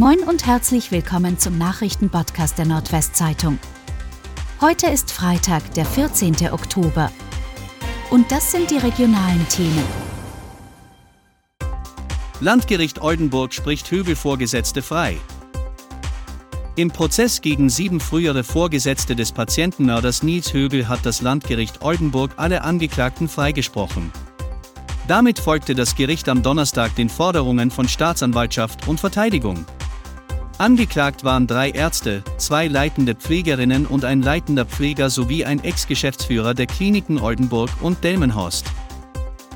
Moin und herzlich willkommen zum Nachrichtenpodcast der Nordwestzeitung. Heute ist Freitag, der 14. Oktober. Und das sind die regionalen Themen. Landgericht Oldenburg spricht Höbel-Vorgesetzte frei. Im Prozess gegen sieben frühere Vorgesetzte des Patientenmörders Nils Höbel hat das Landgericht Oldenburg alle Angeklagten freigesprochen. Damit folgte das Gericht am Donnerstag den Forderungen von Staatsanwaltschaft und Verteidigung. Angeklagt waren drei Ärzte, zwei leitende Pflegerinnen und ein leitender Pfleger sowie ein Ex-Geschäftsführer der Kliniken Oldenburg und Delmenhorst.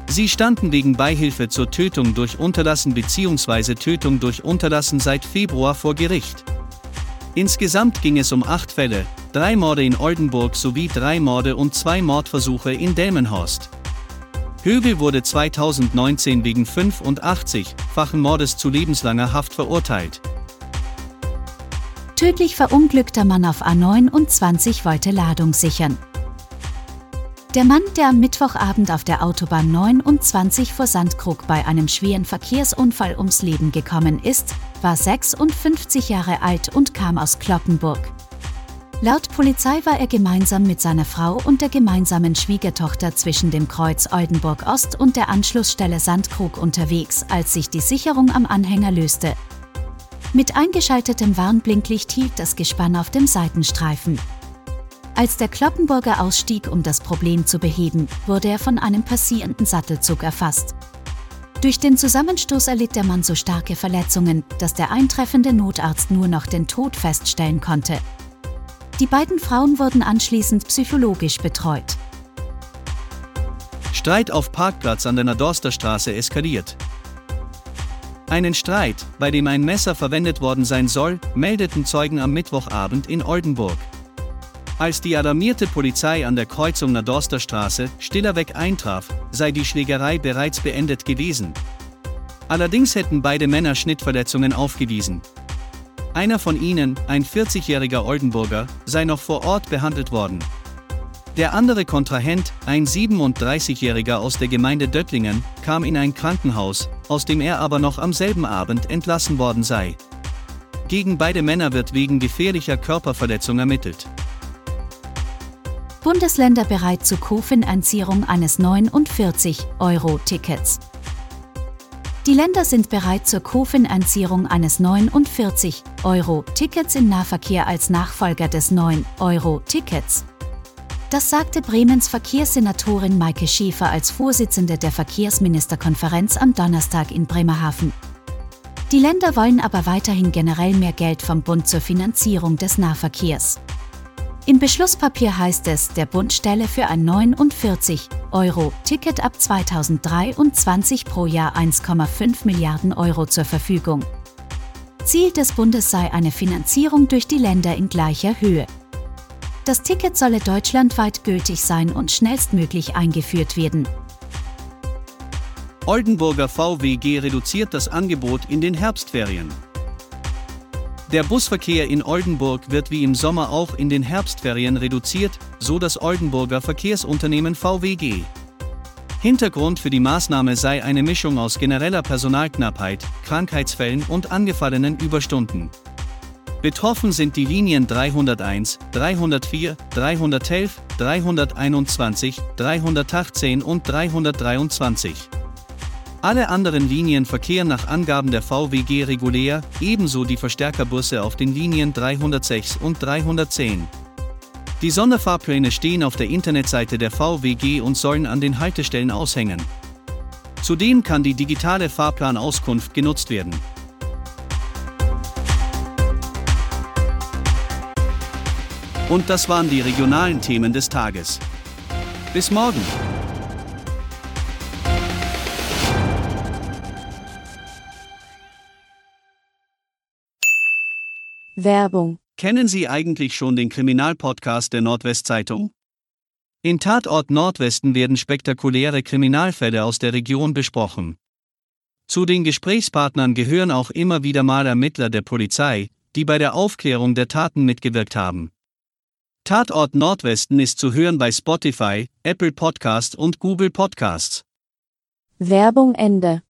Sie standen wegen Beihilfe zur Tötung durch Unterlassen bzw. Tötung durch Unterlassen seit Februar vor Gericht. Insgesamt ging es um acht Fälle, drei Morde in Oldenburg sowie drei Morde und zwei Mordversuche in Delmenhorst. Högel wurde 2019 wegen 85-fachen Mordes zu lebenslanger Haft verurteilt. Tödlich verunglückter Mann auf A29 wollte Ladung sichern. Der Mann, der am Mittwochabend auf der Autobahn 29 vor Sandkrug bei einem schweren Verkehrsunfall ums Leben gekommen ist, war 56 Jahre alt und kam aus Kloppenburg. Laut Polizei war er gemeinsam mit seiner Frau und der gemeinsamen Schwiegertochter zwischen dem Kreuz Oldenburg Ost und der Anschlussstelle Sandkrug unterwegs, als sich die Sicherung am Anhänger löste, mit eingeschaltetem Warnblinklicht hielt das Gespann auf dem Seitenstreifen. Als der Kloppenburger ausstieg, um das Problem zu beheben, wurde er von einem passierenden Sattelzug erfasst. Durch den Zusammenstoß erlitt der Mann so starke Verletzungen, dass der eintreffende Notarzt nur noch den Tod feststellen konnte. Die beiden Frauen wurden anschließend psychologisch betreut. Streit auf Parkplatz an der Nadorsterstraße eskaliert. Einen Streit, bei dem ein Messer verwendet worden sein soll, meldeten Zeugen am Mittwochabend in Oldenburg. Als die alarmierte Polizei an der Kreuzung Nadorster Straße Stillerweg eintraf, sei die Schlägerei bereits beendet gewesen. Allerdings hätten beide Männer Schnittverletzungen aufgewiesen. Einer von ihnen, ein 40-jähriger Oldenburger, sei noch vor Ort behandelt worden. Der andere Kontrahent, ein 37-Jähriger aus der Gemeinde Döttlingen, kam in ein Krankenhaus, aus dem er aber noch am selben Abend entlassen worden sei. Gegen beide Männer wird wegen gefährlicher Körperverletzung ermittelt. Bundesländer bereit zur Kofinanzierung eines 49-Euro-Tickets. Die Länder sind bereit zur Kofinanzierung eines 49-Euro-Tickets im Nahverkehr als Nachfolger des 9-Euro-Tickets. Das sagte Bremens Verkehrssenatorin Maike Schäfer als Vorsitzende der Verkehrsministerkonferenz am Donnerstag in Bremerhaven. Die Länder wollen aber weiterhin generell mehr Geld vom Bund zur Finanzierung des Nahverkehrs. Im Beschlusspapier heißt es, der Bund stelle für ein 49 Euro Ticket ab 2023 pro Jahr 1,5 Milliarden Euro zur Verfügung. Ziel des Bundes sei eine Finanzierung durch die Länder in gleicher Höhe. Das Ticket solle deutschlandweit gültig sein und schnellstmöglich eingeführt werden. Oldenburger VWG reduziert das Angebot in den Herbstferien. Der Busverkehr in Oldenburg wird wie im Sommer auch in den Herbstferien reduziert, so das Oldenburger Verkehrsunternehmen VWG. Hintergrund für die Maßnahme sei eine Mischung aus genereller Personalknappheit, Krankheitsfällen und angefallenen Überstunden. Betroffen sind die Linien 301, 304, 311, 321, 318 und 323. Alle anderen Linien verkehren nach Angaben der VWG regulär, ebenso die Verstärkerbusse auf den Linien 306 und 310. Die Sonderfahrpläne stehen auf der Internetseite der VWG und sollen an den Haltestellen aushängen. Zudem kann die digitale Fahrplanauskunft genutzt werden. Und das waren die regionalen Themen des Tages. Bis morgen. Werbung. Kennen Sie eigentlich schon den Kriminalpodcast der Nordwestzeitung? In Tatort Nordwesten werden spektakuläre Kriminalfälle aus der Region besprochen. Zu den Gesprächspartnern gehören auch immer wieder mal Ermittler der Polizei, die bei der Aufklärung der Taten mitgewirkt haben. Tatort Nordwesten ist zu hören bei Spotify, Apple Podcast und Google Podcasts. Werbung Ende.